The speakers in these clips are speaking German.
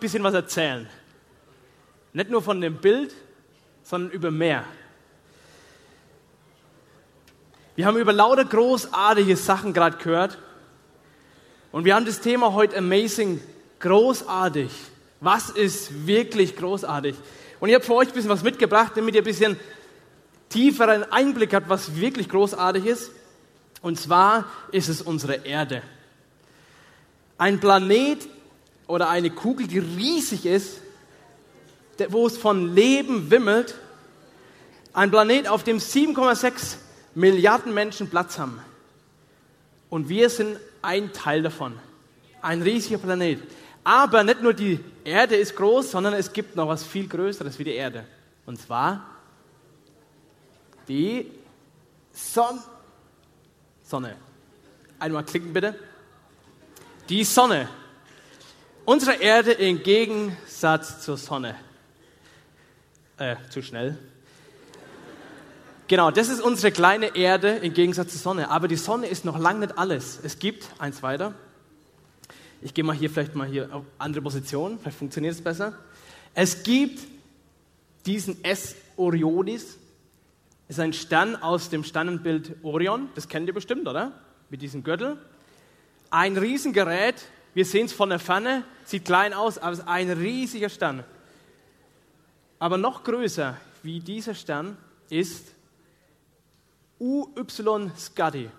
Ein bisschen was erzählen. Nicht nur von dem Bild, sondern über mehr. Wir haben über lauter großartige Sachen gerade gehört. Und wir haben das Thema heute Amazing, großartig. Was ist wirklich großartig? Und ich habe für euch ein bisschen was mitgebracht, damit ihr ein bisschen tieferen Einblick habt, was wirklich großartig ist. Und zwar ist es unsere Erde. Ein Planet oder eine Kugel, die riesig ist, wo es von Leben wimmelt. Ein Planet, auf dem 7,6 Milliarden Menschen Platz haben. Und wir sind ein Teil davon. Ein riesiger Planet. Aber nicht nur die Erde ist groß, sondern es gibt noch was viel Größeres wie die Erde. Und zwar die Son Sonne. Einmal klicken bitte. Die Sonne. Unsere Erde im Gegensatz zur Sonne. Äh, zu schnell. Genau, das ist unsere kleine Erde im Gegensatz zur Sonne. Aber die Sonne ist noch lange nicht alles. Es gibt eins weiter. Ich gehe mal hier vielleicht mal hier auf andere Position. Vielleicht funktioniert es besser. Es gibt diesen S Orionis. Ist ein Stern aus dem Sternenbild Orion. Das kennt ihr bestimmt, oder? Mit diesem Gürtel. Ein Riesengerät. Wir sehen es von der Ferne. Sieht klein aus, aber es ist ein riesiger Stern. Aber noch größer wie dieser Stern ist UY Scuddy.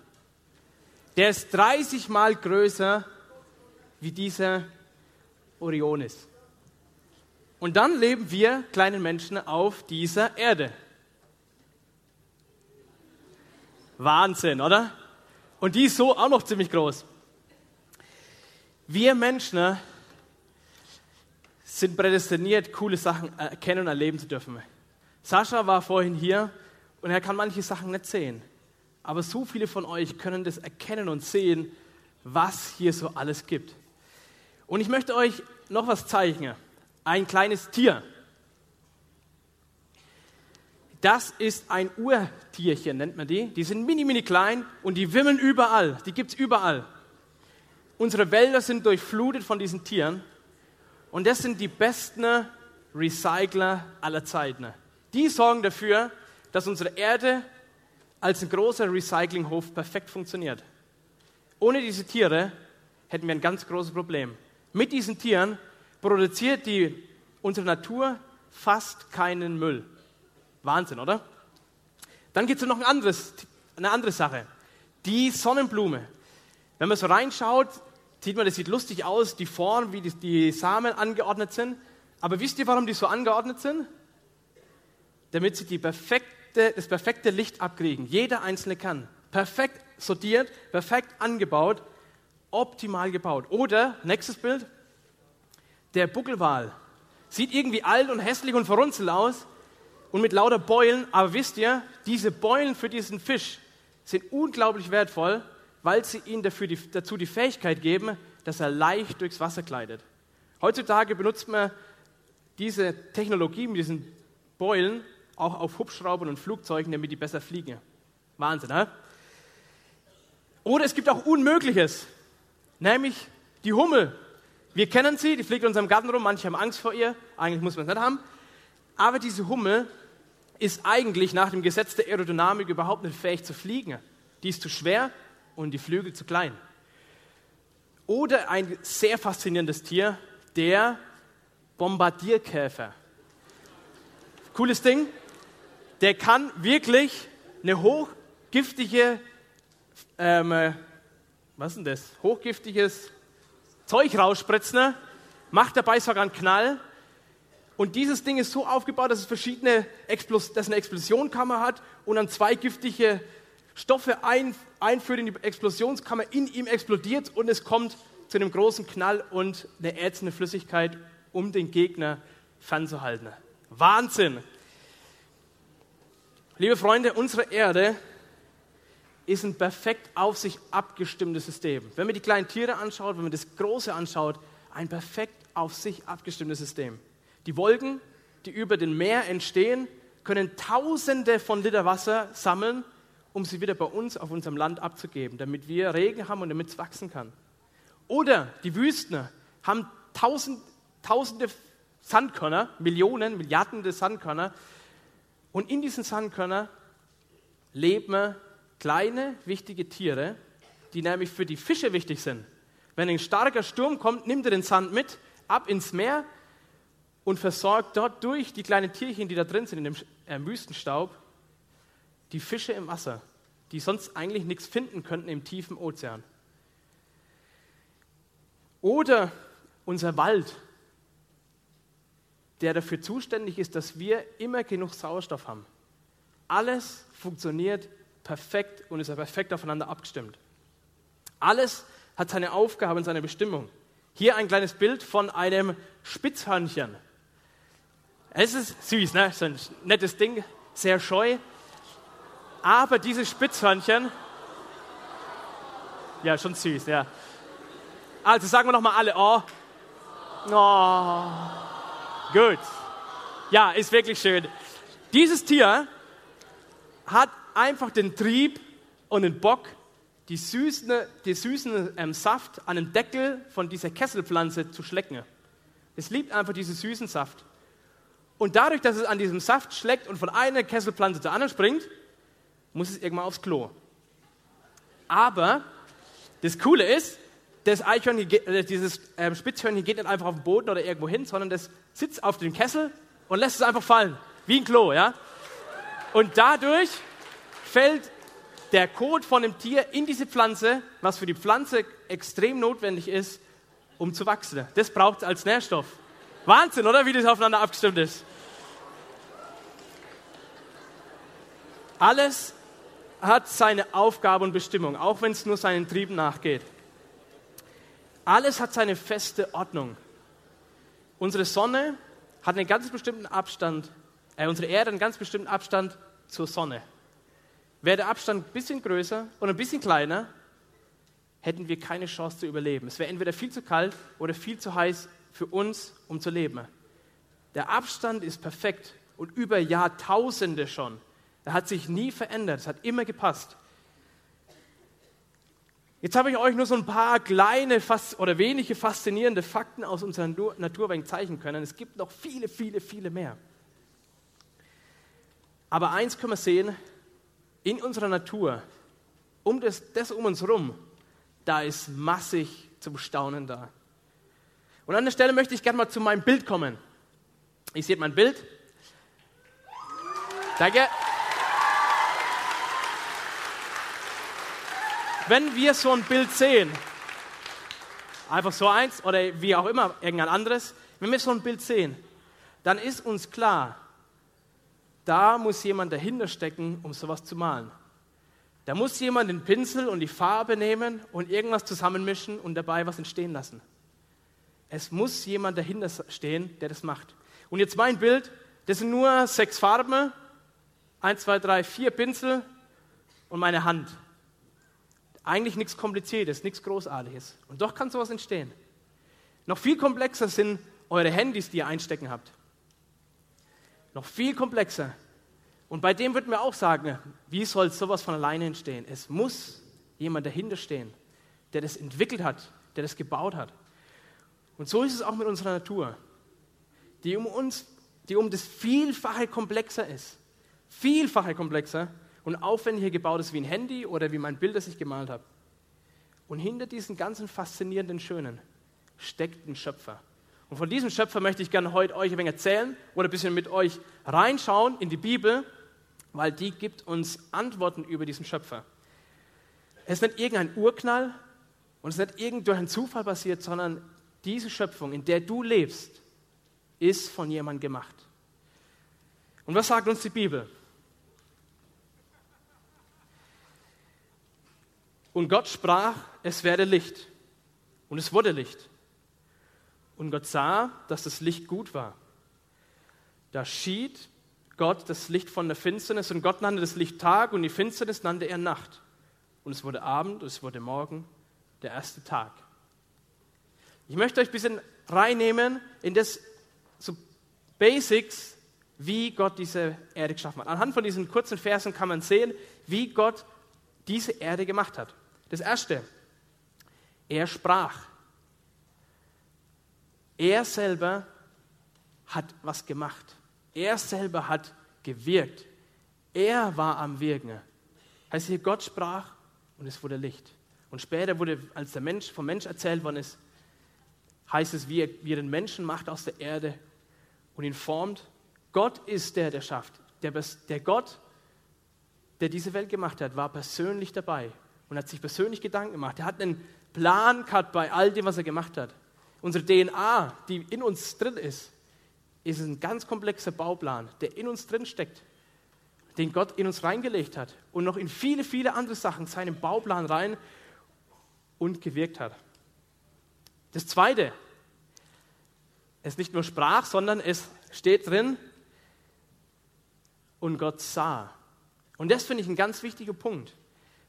Der ist 30 mal größer wie dieser Orionis. Und dann leben wir kleinen Menschen auf dieser Erde. Wahnsinn, oder? Und die ist so auch noch ziemlich groß. Wir Menschen sind prädestiniert, coole Sachen erkennen und erleben zu dürfen. Sascha war vorhin hier und er kann manche Sachen nicht sehen. Aber so viele von euch können das erkennen und sehen, was hier so alles gibt. Und ich möchte euch noch was zeigen. Ein kleines Tier. Das ist ein Urtierchen, nennt man die. Die sind mini, mini klein und die wimmeln überall. Die gibt es überall. Unsere Wälder sind durchflutet von diesen Tieren. Und das sind die besten Recycler aller Zeiten. Die sorgen dafür, dass unsere Erde als ein großer Recyclinghof perfekt funktioniert. Ohne diese Tiere hätten wir ein ganz großes Problem. Mit diesen Tieren produziert die, unsere Natur fast keinen Müll. Wahnsinn, oder? Dann gibt es noch ein anderes, eine andere Sache. Die Sonnenblume. Wenn man so reinschaut, sieht man, das sieht lustig aus, die Form, wie die, die Samen angeordnet sind. Aber wisst ihr, warum die so angeordnet sind? Damit sie die perfekte, das perfekte Licht abkriegen. Jeder einzelne kann. Perfekt sortiert, perfekt angebaut, optimal gebaut. Oder, nächstes Bild, der Buckelwal. Sieht irgendwie alt und hässlich und verrunzelt aus und mit lauter Beulen. Aber wisst ihr, diese Beulen für diesen Fisch sind unglaublich wertvoll, weil sie ihm dafür die, dazu die Fähigkeit geben, dass er leicht durchs Wasser gleitet. Heutzutage benutzt man diese Technologie mit diesen Beulen auch auf Hubschraubern und Flugzeugen, damit die besser fliegen. Wahnsinn, ne? Oder es gibt auch Unmögliches, nämlich die Hummel. Wir kennen sie, die fliegt in unserem Garten rum, manche haben Angst vor ihr, eigentlich muss man es nicht haben. Aber diese Hummel ist eigentlich nach dem Gesetz der Aerodynamik überhaupt nicht fähig zu fliegen. Die ist zu schwer und die Flügel zu klein. Oder ein sehr faszinierendes Tier, der Bombardierkäfer. Cooles Ding. Der kann wirklich eine hochgiftige, ähm, was ist denn das? Hochgiftiges Zeug rausspritzen, macht dabei sogar einen Knall. Und dieses Ding ist so aufgebaut, dass es verschiedene Explos dass eine Explosionskammer hat und dann zwei giftige Stoffe ein, einführt in die Explosionskammer, in ihm explodiert und es kommt zu einem großen Knall und eine ätzende Flüssigkeit, um den Gegner fernzuhalten. Wahnsinn! Liebe Freunde, unsere Erde ist ein perfekt auf sich abgestimmtes System. Wenn man die kleinen Tiere anschaut, wenn man das Große anschaut, ein perfekt auf sich abgestimmtes System. Die Wolken, die über dem Meer entstehen, können Tausende von Liter Wasser sammeln, um sie wieder bei uns auf unserem Land abzugeben, damit wir Regen haben und damit es wachsen kann. Oder die Wüsten haben tausend, tausende Sandkörner, Millionen, Milliarden Sandkörner. Und in diesen Sandkörnern leben kleine, wichtige Tiere, die nämlich für die Fische wichtig sind. Wenn ein starker Sturm kommt, nimmt er den Sand mit, ab ins Meer und versorgt dort durch die kleinen Tierchen, die da drin sind, in dem äh, Wüstenstaub, die Fische im Wasser, die sonst eigentlich nichts finden könnten im tiefen Ozean. Oder unser Wald, der dafür zuständig ist, dass wir immer genug Sauerstoff haben. Alles funktioniert perfekt und ist perfekt aufeinander abgestimmt. Alles hat seine Aufgabe und seine Bestimmung. Hier ein kleines Bild von einem Spitzhörnchen. Es ist süß, ne? So ein nettes Ding, sehr scheu. Aber dieses Spitzhörnchen, ja, schon süß, ja. Also sagen wir nochmal alle, oh. Oh. Gut. Ja, ist wirklich schön. Dieses Tier hat einfach den Trieb und den Bock, die süßen, die süßen ähm, Saft an dem Deckel von dieser Kesselpflanze zu schlecken. Es liebt einfach diesen süßen Saft. Und dadurch, dass es an diesem Saft schleckt und von einer Kesselpflanze zur anderen springt, muss es irgendwann aufs Klo. Aber das Coole ist, das Eichhörnchen, äh, dieses ähm, Spitzhörnchen geht nicht einfach auf den Boden oder irgendwo hin, sondern das sitzt auf dem Kessel und lässt es einfach fallen, wie ein Klo, ja. Und dadurch fällt der Kot von dem Tier in diese Pflanze, was für die Pflanze extrem notwendig ist, um zu wachsen. Das braucht es als Nährstoff. Wahnsinn, oder wie das aufeinander abgestimmt ist. Alles hat seine Aufgabe und Bestimmung, auch wenn es nur seinen Trieben nachgeht. Alles hat seine feste Ordnung. Unsere Sonne hat einen ganz bestimmten Abstand, äh, unsere Erde einen ganz bestimmten Abstand zur Sonne. Wäre der Abstand ein bisschen größer und ein bisschen kleiner, hätten wir keine Chance zu überleben. Es wäre entweder viel zu kalt oder viel zu heiß für uns, um zu leben. Der Abstand ist perfekt und über Jahrtausende schon. Er hat sich nie verändert, es hat immer gepasst. Jetzt habe ich euch nur so ein paar kleine oder wenige faszinierende Fakten aus unserer Naturwelt zeichnen können. Es gibt noch viele, viele, viele mehr. Aber eins können wir sehen, in unserer Natur, um das, das um uns herum, da ist massig zum Staunen da. Und an der Stelle möchte ich gerne mal zu meinem Bild kommen. Ihr seht mein Bild. Danke. Wenn wir so ein Bild sehen, einfach so eins oder wie auch immer, irgendein anderes, wenn wir so ein Bild sehen, dann ist uns klar, da muss jemand dahinter stecken, um sowas zu malen. Da muss jemand den Pinsel und die Farbe nehmen und irgendwas zusammenmischen und dabei was entstehen lassen. Es muss jemand dahinter stehen, der das macht. Und jetzt mein Bild, das sind nur sechs Farben, eins, zwei, drei, vier Pinsel und meine Hand. Eigentlich nichts Kompliziertes, nichts Großartiges. Und doch kann sowas entstehen. Noch viel komplexer sind eure Handys, die ihr einstecken habt. Noch viel komplexer. Und bei dem wird mir auch sagen, wie soll sowas von alleine entstehen? Es muss jemand dahinter stehen, der das entwickelt hat, der das gebaut hat. Und so ist es auch mit unserer Natur, die um uns, die um das Vielfache komplexer ist. Vielfache komplexer und aufwendiger gebaut ist wie ein Handy oder wie mein Bild, das ich gemalt habe. Und hinter diesen ganzen faszinierenden Schönen steckt ein Schöpfer. Und von diesem Schöpfer möchte ich gerne heute euch ein wenig erzählen oder ein bisschen mit euch reinschauen in die Bibel, weil die gibt uns Antworten über diesen Schöpfer. Es ist nicht irgendein Urknall und es ist nicht irgend durch einen Zufall passiert, sondern diese Schöpfung, in der du lebst, ist von jemandem gemacht. Und was sagt uns die Bibel? Und Gott sprach, es werde Licht. Und es wurde Licht. Und Gott sah, dass das Licht gut war. Da schied Gott das Licht von der Finsternis und Gott nannte das Licht Tag und die Finsternis nannte er Nacht. Und es wurde Abend und es wurde Morgen, der erste Tag. Ich möchte euch ein bisschen reinnehmen in das so Basics, wie Gott diese Erde geschaffen hat. Anhand von diesen kurzen Versen kann man sehen, wie Gott diese Erde gemacht hat. Das erste, er sprach. Er selber hat was gemacht. Er selber hat gewirkt. Er war am Wirken. Heißt hier, Gott sprach und es wurde Licht. Und später wurde, als der Mensch vom Mensch erzählt worden ist, heißt es, wie er, wie er den Menschen macht aus der Erde und ihn formt. Gott ist der, der schafft. Der, der Gott, der diese Welt gemacht hat, war persönlich dabei und hat sich persönlich Gedanken gemacht. Er hat einen Plan gehabt bei all dem, was er gemacht hat. Unsere DNA, die in uns drin ist, ist ein ganz komplexer Bauplan, der in uns drin steckt, den Gott in uns reingelegt hat und noch in viele, viele andere Sachen seinen Bauplan rein und gewirkt hat. Das Zweite, es nicht nur sprach, sondern es steht drin, und Gott sah. Und das finde ich ein ganz wichtiger Punkt.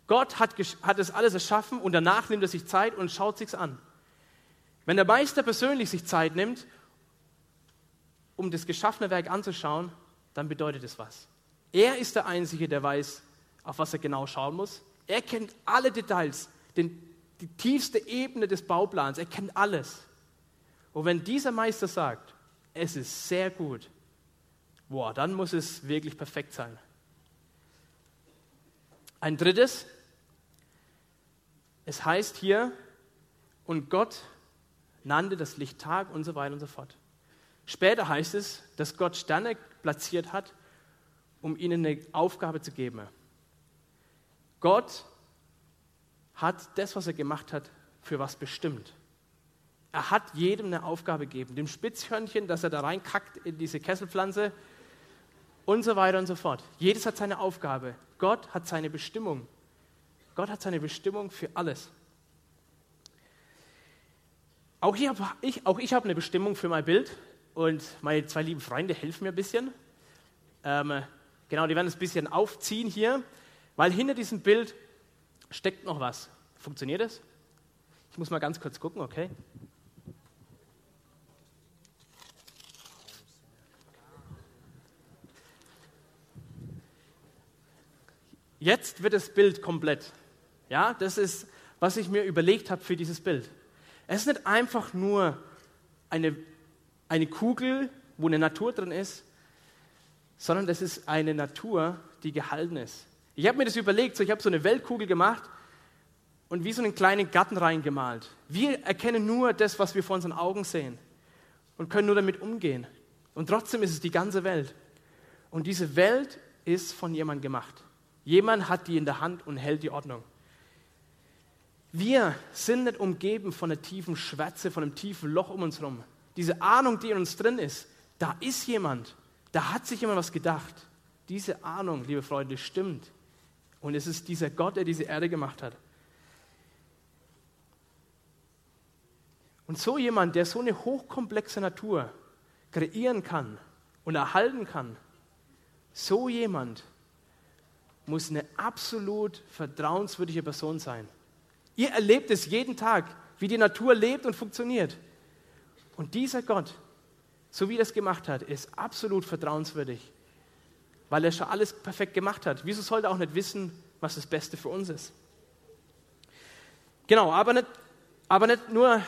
Gott hat, hat es alles erschaffen und danach nimmt er sich Zeit und schaut sich's an. Wenn der Meister persönlich sich Zeit nimmt, um das geschaffene Werk anzuschauen, dann bedeutet es was. Er ist der Einzige, der weiß, auf was er genau schauen muss. Er kennt alle Details, den, die tiefste Ebene des Bauplans. Er kennt alles. Und wenn dieser Meister sagt, es ist sehr gut, boah, dann muss es wirklich perfekt sein. Ein drittes, es heißt hier, und Gott nannte das Licht Tag und so weiter und so fort. Später heißt es, dass Gott Sterne platziert hat, um ihnen eine Aufgabe zu geben. Gott hat das, was er gemacht hat, für was bestimmt. Er hat jedem eine Aufgabe gegeben. Dem Spitzhörnchen, dass er da reinkackt in diese Kesselpflanze und so weiter und so fort. Jedes hat seine Aufgabe. Gott hat seine Bestimmung. Gott hat seine Bestimmung für alles. Auch ich habe hab eine Bestimmung für mein Bild und meine zwei lieben Freunde helfen mir ein bisschen. Ähm, genau, die werden es ein bisschen aufziehen hier, weil hinter diesem Bild steckt noch was. Funktioniert das? Ich muss mal ganz kurz gucken, okay? Jetzt wird das Bild komplett. Ja, das ist, was ich mir überlegt habe für dieses Bild. Es ist nicht einfach nur eine, eine Kugel, wo eine Natur drin ist, sondern das ist eine Natur, die gehalten ist. Ich habe mir das überlegt, so ich habe so eine Weltkugel gemacht und wie so einen kleinen Garten reingemalt. Wir erkennen nur das, was wir vor unseren Augen sehen und können nur damit umgehen. Und trotzdem ist es die ganze Welt. Und diese Welt ist von jemandem gemacht. Jemand hat die in der Hand und hält die Ordnung. Wir sind nicht umgeben von einer tiefen Schwärze, von einem tiefen Loch um uns herum. Diese Ahnung, die in uns drin ist, da ist jemand, da hat sich jemand was gedacht. Diese Ahnung, liebe Freunde, stimmt. Und es ist dieser Gott, der diese Erde gemacht hat. Und so jemand, der so eine hochkomplexe Natur kreieren kann und erhalten kann, so jemand muss eine absolut vertrauenswürdige Person sein. Ihr erlebt es jeden Tag, wie die Natur lebt und funktioniert. Und dieser Gott, so wie er es gemacht hat, ist absolut vertrauenswürdig, weil er schon alles perfekt gemacht hat. Wieso sollte er auch nicht wissen, was das Beste für uns ist? Genau, aber nicht, aber nicht nur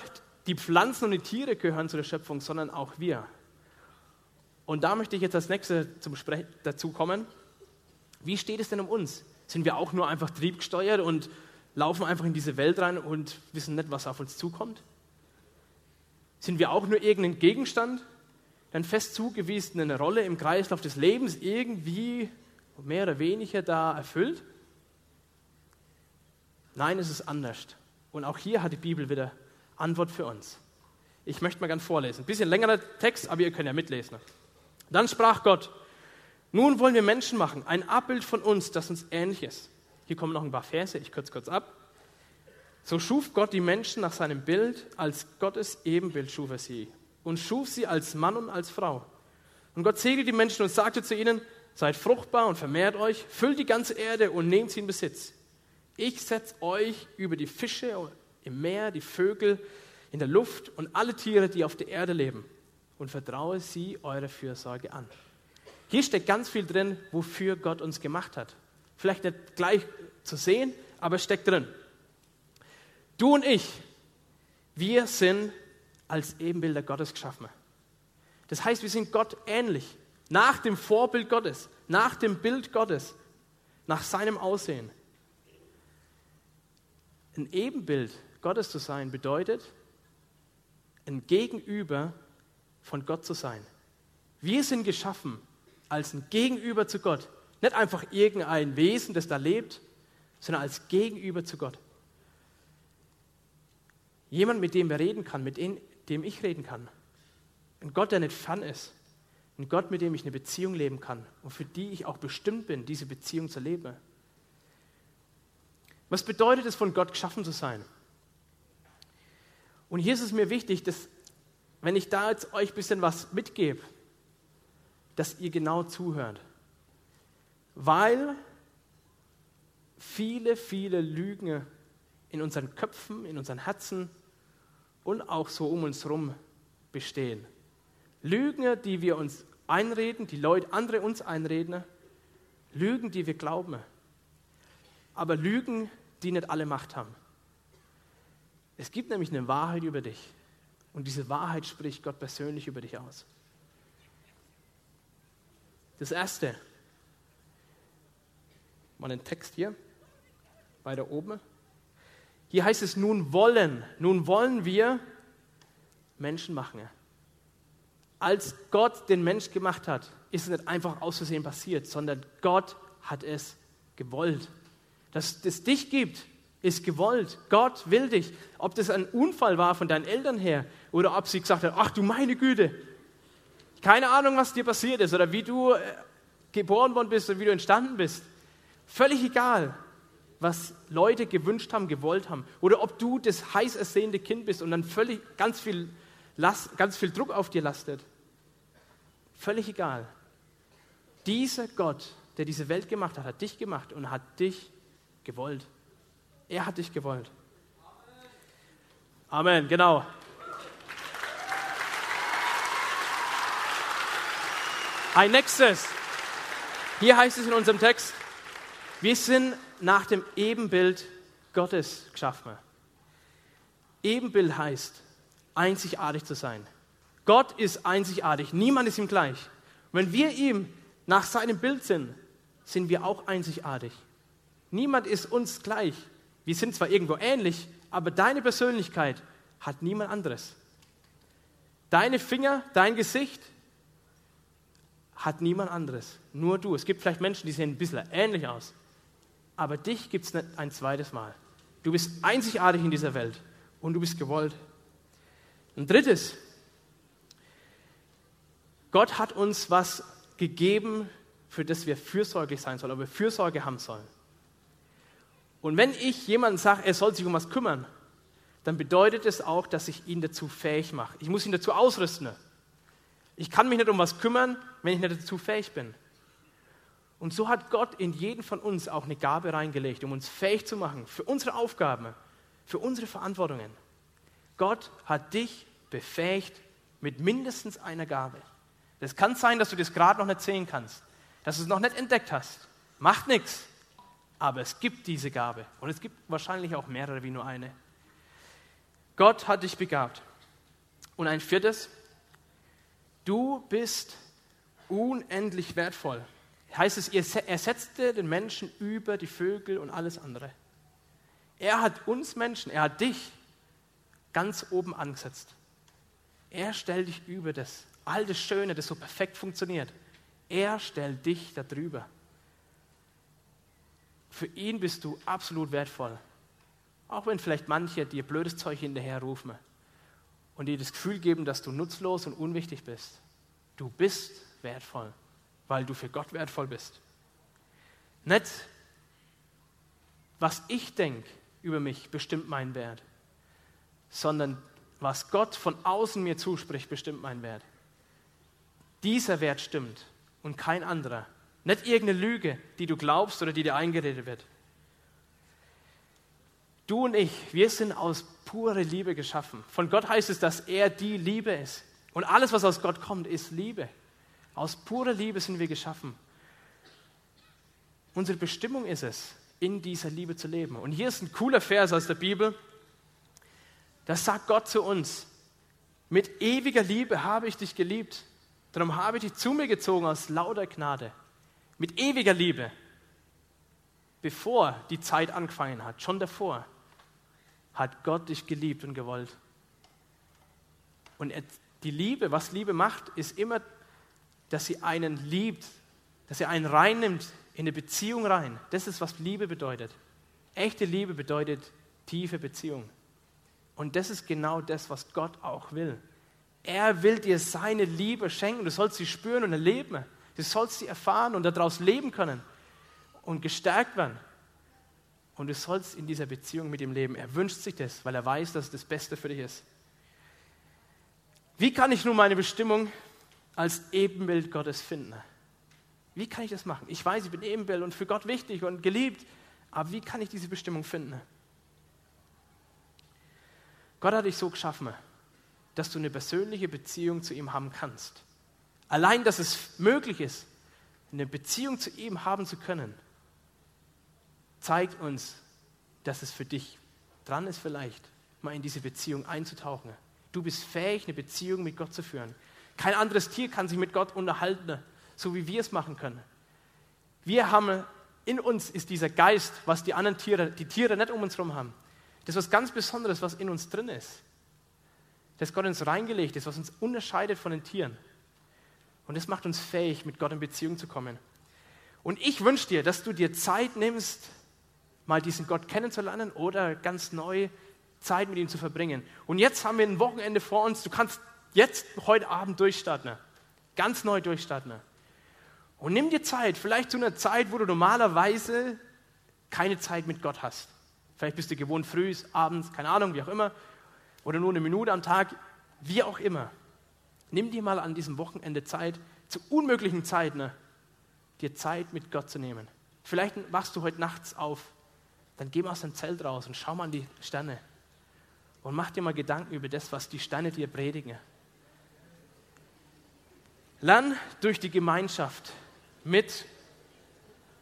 die Pflanzen und die Tiere gehören zu der Schöpfung, sondern auch wir. Und da möchte ich jetzt als nächstes zum Sprech dazu kommen. Wie steht es denn um uns? Sind wir auch nur einfach triebgesteuert und laufen einfach in diese Welt rein und wissen nicht, was auf uns zukommt? Sind wir auch nur irgendein Gegenstand, der fest zugewiesen eine Rolle im Kreislauf des Lebens irgendwie mehr oder weniger da erfüllt? Nein, es ist anders. Und auch hier hat die Bibel wieder Antwort für uns. Ich möchte mal ganz vorlesen. Ein bisschen längerer Text, aber ihr könnt ja mitlesen. Dann sprach Gott, nun wollen wir Menschen machen, ein Abbild von uns, das uns ähnlich ist. Hier kommen noch ein paar Verse, ich kürze kurz ab. So schuf Gott die Menschen nach seinem Bild, als Gottes Ebenbild schuf er sie und schuf sie als Mann und als Frau. Und Gott segnete die Menschen und sagte zu ihnen, seid fruchtbar und vermehrt euch, füllt die ganze Erde und nehmt sie in Besitz. Ich setze euch über die Fische im Meer, die Vögel in der Luft und alle Tiere, die auf der Erde leben und vertraue sie eure Fürsorge an. Hier steckt ganz viel drin, wofür Gott uns gemacht hat. Vielleicht nicht gleich zu sehen, aber es steckt drin. Du und ich, wir sind als Ebenbilder Gottes geschaffen. Das heißt, wir sind Gott ähnlich, nach dem Vorbild Gottes, nach dem Bild Gottes, nach seinem Aussehen. Ein Ebenbild Gottes zu sein bedeutet, ein Gegenüber von Gott zu sein. Wir sind geschaffen als ein Gegenüber zu Gott. Nicht einfach irgendein Wesen, das da lebt, sondern als Gegenüber zu Gott. Jemand, mit dem wir reden kann, mit dem ich reden kann. Ein Gott, der nicht fern ist. Ein Gott, mit dem ich eine Beziehung leben kann und für die ich auch bestimmt bin, diese Beziehung zu leben. Was bedeutet es, von Gott geschaffen zu sein? Und hier ist es mir wichtig, dass, wenn ich da jetzt euch ein bisschen was mitgebe, dass ihr genau zuhört. Weil viele, viele Lügen in unseren Köpfen, in unseren Herzen und auch so um uns herum bestehen. Lügen, die wir uns einreden, die Leute, andere uns einreden, Lügen, die wir glauben, aber Lügen, die nicht alle Macht haben. Es gibt nämlich eine Wahrheit über dich und diese Wahrheit spricht Gott persönlich über dich aus. Das erste, mal den Text hier, weiter oben. Hier heißt es nun wollen, nun wollen wir Menschen machen. Als Gott den Mensch gemacht hat, ist es nicht einfach aus Versehen passiert, sondern Gott hat es gewollt. Dass es dich gibt, ist gewollt. Gott will dich. Ob das ein Unfall war von deinen Eltern her oder ob sie gesagt hat, ach du meine Güte, keine Ahnung, was dir passiert ist oder wie du äh, geboren worden bist oder wie du entstanden bist. Völlig egal, was Leute gewünscht haben, gewollt haben. Oder ob du das heiß ersehnte Kind bist und dann völlig ganz viel, Last, ganz viel Druck auf dir lastet. Völlig egal. Dieser Gott, der diese Welt gemacht hat, hat dich gemacht und hat dich gewollt. Er hat dich gewollt. Amen, genau. Ein nächstes. Hier heißt es in unserem Text, wir sind nach dem Ebenbild Gottes geschaffen. Ebenbild heißt, einzigartig zu sein. Gott ist einzigartig, niemand ist ihm gleich. wenn wir ihm nach seinem Bild sind, sind wir auch einzigartig. Niemand ist uns gleich. Wir sind zwar irgendwo ähnlich, aber deine Persönlichkeit hat niemand anderes. Deine Finger, dein Gesicht, hat niemand anderes. Nur du. Es gibt vielleicht Menschen, die sehen ein bisschen ähnlich aus. Aber dich gibt es nicht ein zweites Mal. Du bist einzigartig in dieser Welt und du bist gewollt. Ein drittes. Gott hat uns was gegeben, für das wir fürsorglich sein sollen, ob wir Fürsorge haben sollen. Und wenn ich jemandem sage, er soll sich um was kümmern, dann bedeutet es auch, dass ich ihn dazu fähig mache. Ich muss ihn dazu ausrüsten. Ich kann mich nicht um was kümmern, wenn ich nicht dazu fähig bin. Und so hat Gott in jeden von uns auch eine Gabe reingelegt, um uns fähig zu machen für unsere Aufgaben, für unsere Verantwortungen. Gott hat dich befähigt mit mindestens einer Gabe. Es kann sein, dass du das gerade noch nicht sehen kannst, dass du es noch nicht entdeckt hast. Macht nichts. Aber es gibt diese Gabe. Und es gibt wahrscheinlich auch mehrere wie nur eine. Gott hat dich begabt. Und ein viertes, Du bist unendlich wertvoll. Heißt es, er setzte den Menschen über die Vögel und alles andere. Er hat uns Menschen, er hat dich ganz oben angesetzt. Er stellt dich über das, all das Schöne, das so perfekt funktioniert. Er stellt dich darüber. Für ihn bist du absolut wertvoll. Auch wenn vielleicht manche dir blödes Zeug hinterherrufen und dir das Gefühl geben, dass du nutzlos und unwichtig bist. Du bist wertvoll, weil du für Gott wertvoll bist. Nicht, was ich denke über mich bestimmt meinen Wert, sondern was Gott von außen mir zuspricht, bestimmt meinen Wert. Dieser Wert stimmt und kein anderer. Nicht irgendeine Lüge, die du glaubst oder die dir eingeredet wird. Du und ich, wir sind aus purer Liebe geschaffen. Von Gott heißt es, dass er die Liebe ist. Und alles, was aus Gott kommt, ist Liebe. Aus purer Liebe sind wir geschaffen. Unsere Bestimmung ist es, in dieser Liebe zu leben. Und hier ist ein cooler Vers aus der Bibel. Das sagt Gott zu uns. Mit ewiger Liebe habe ich dich geliebt. Darum habe ich dich zu mir gezogen aus lauter Gnade. Mit ewiger Liebe. Bevor die Zeit angefangen hat, schon davor hat Gott dich geliebt und gewollt. Und die Liebe, was Liebe macht, ist immer, dass sie einen liebt, dass sie einen reinnimmt in eine Beziehung rein. Das ist, was Liebe bedeutet. Echte Liebe bedeutet tiefe Beziehung. Und das ist genau das, was Gott auch will. Er will dir seine Liebe schenken. Du sollst sie spüren und erleben. Du sollst sie erfahren und daraus leben können und gestärkt werden. Und du sollst in dieser Beziehung mit ihm leben. Er wünscht sich das, weil er weiß, dass es das Beste für dich ist. Wie kann ich nun meine Bestimmung als Ebenbild Gottes finden? Wie kann ich das machen? Ich weiß, ich bin Ebenbild und für Gott wichtig und geliebt, aber wie kann ich diese Bestimmung finden? Gott hat dich so geschaffen, dass du eine persönliche Beziehung zu ihm haben kannst. Allein, dass es möglich ist, eine Beziehung zu ihm haben zu können, zeigt uns, dass es für dich dran ist, vielleicht mal in diese Beziehung einzutauchen. Du bist fähig, eine Beziehung mit Gott zu führen. Kein anderes Tier kann sich mit Gott unterhalten, so wie wir es machen können. Wir haben, in uns ist dieser Geist, was die anderen Tiere, die Tiere nicht um uns herum haben. Das ist was ganz Besonderes, was in uns drin ist. Das Gott uns reingelegt ist, was uns unterscheidet von den Tieren. Und das macht uns fähig, mit Gott in Beziehung zu kommen. Und ich wünsche dir, dass du dir Zeit nimmst, mal diesen Gott kennenzulernen oder ganz neu Zeit mit ihm zu verbringen. Und jetzt haben wir ein Wochenende vor uns. Du kannst jetzt heute Abend durchstarten. Ganz neu durchstarten. Und nimm dir Zeit, vielleicht zu einer Zeit, wo du normalerweise keine Zeit mit Gott hast. Vielleicht bist du gewohnt früh, abends, keine Ahnung, wie auch immer. Oder nur eine Minute am Tag, wie auch immer. Nimm dir mal an diesem Wochenende Zeit, zu unmöglichen Zeiten, dir Zeit mit Gott zu nehmen. Vielleicht wachst du heute nachts auf dann geh mal aus dem Zelt raus und schau mal an die Sterne. Und mach dir mal Gedanken über das, was die Sterne dir predigen. Lern durch die Gemeinschaft mit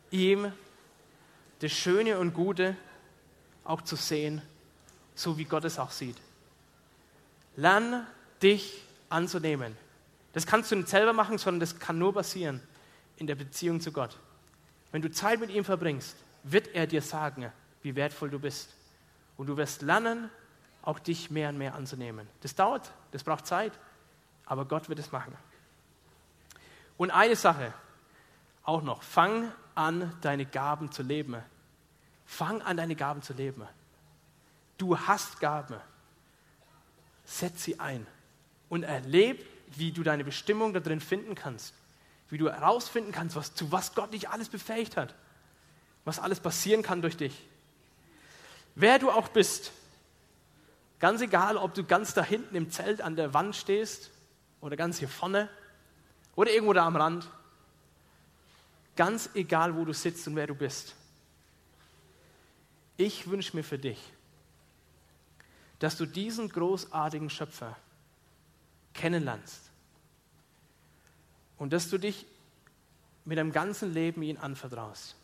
ihm das Schöne und Gute auch zu sehen, so wie Gott es auch sieht. Lern dich anzunehmen. Das kannst du nicht selber machen, sondern das kann nur passieren in der Beziehung zu Gott. Wenn du Zeit mit ihm verbringst, wird er dir sagen, wie wertvoll du bist. Und du wirst lernen, auch dich mehr und mehr anzunehmen. Das dauert, das braucht Zeit, aber Gott wird es machen. Und eine Sache auch noch, fang an, deine Gaben zu leben. Fang an, deine Gaben zu leben. Du hast Gaben. Setz sie ein und erleb, wie du deine Bestimmung da drin finden kannst. Wie du herausfinden kannst, was, zu was Gott dich alles befähigt hat. Was alles passieren kann durch dich. Wer du auch bist, ganz egal, ob du ganz da hinten im Zelt an der Wand stehst oder ganz hier vorne oder irgendwo da am Rand, ganz egal, wo du sitzt und wer du bist. Ich wünsche mir für dich, dass du diesen großartigen Schöpfer kennenlernst und dass du dich mit deinem ganzen Leben ihm anvertraust.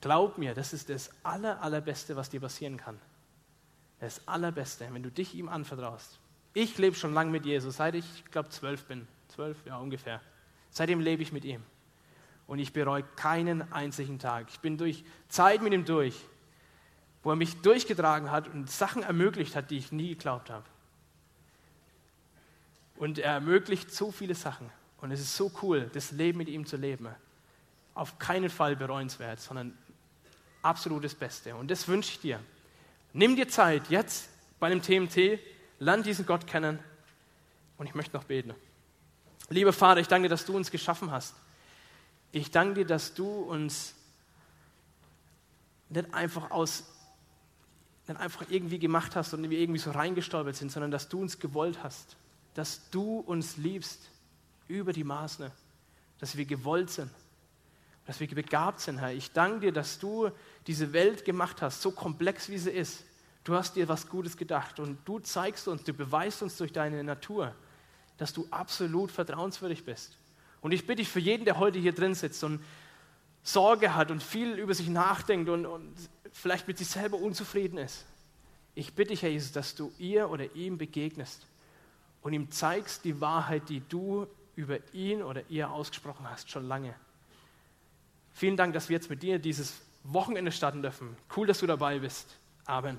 Glaub mir, das ist das aller, allerbeste, was dir passieren kann. Das allerbeste, wenn du dich ihm anvertraust. Ich lebe schon lange mit Jesus, seit ich, ich glaube, zwölf bin. Zwölf, ja, ungefähr. Seitdem lebe ich mit ihm. Und ich bereue keinen einzigen Tag. Ich bin durch Zeit mit ihm durch, wo er mich durchgetragen hat und Sachen ermöglicht hat, die ich nie geglaubt habe. Und er ermöglicht so viele Sachen. Und es ist so cool, das Leben mit ihm zu leben. Auf keinen Fall bereuenswert, sondern absolutes Beste. Und das wünsche ich dir. Nimm dir Zeit jetzt bei dem TMT, lern diesen Gott kennen. Und ich möchte noch beten. Lieber Vater, ich danke dir, dass du uns geschaffen hast. Ich danke dir, dass du uns nicht einfach aus dann einfach irgendwie gemacht hast und wir irgendwie so reingestolpert sind, sondern dass du uns gewollt hast, dass du uns liebst über die Maße, dass wir gewollt sind, dass wir begabt sind, Herr. Ich danke dir, dass du diese Welt gemacht hast, so komplex wie sie ist. Du hast dir was Gutes gedacht und du zeigst uns, du beweist uns durch deine Natur, dass du absolut vertrauenswürdig bist. Und ich bitte dich für jeden, der heute hier drin sitzt und Sorge hat und viel über sich nachdenkt und, und vielleicht mit sich selber unzufrieden ist. Ich bitte dich, Herr Jesus, dass du ihr oder ihm begegnest und ihm zeigst die Wahrheit, die du über ihn oder ihr ausgesprochen hast, schon lange. Vielen Dank, dass wir jetzt mit dir dieses Wochenende starten dürfen. Cool, dass du dabei bist. Amen.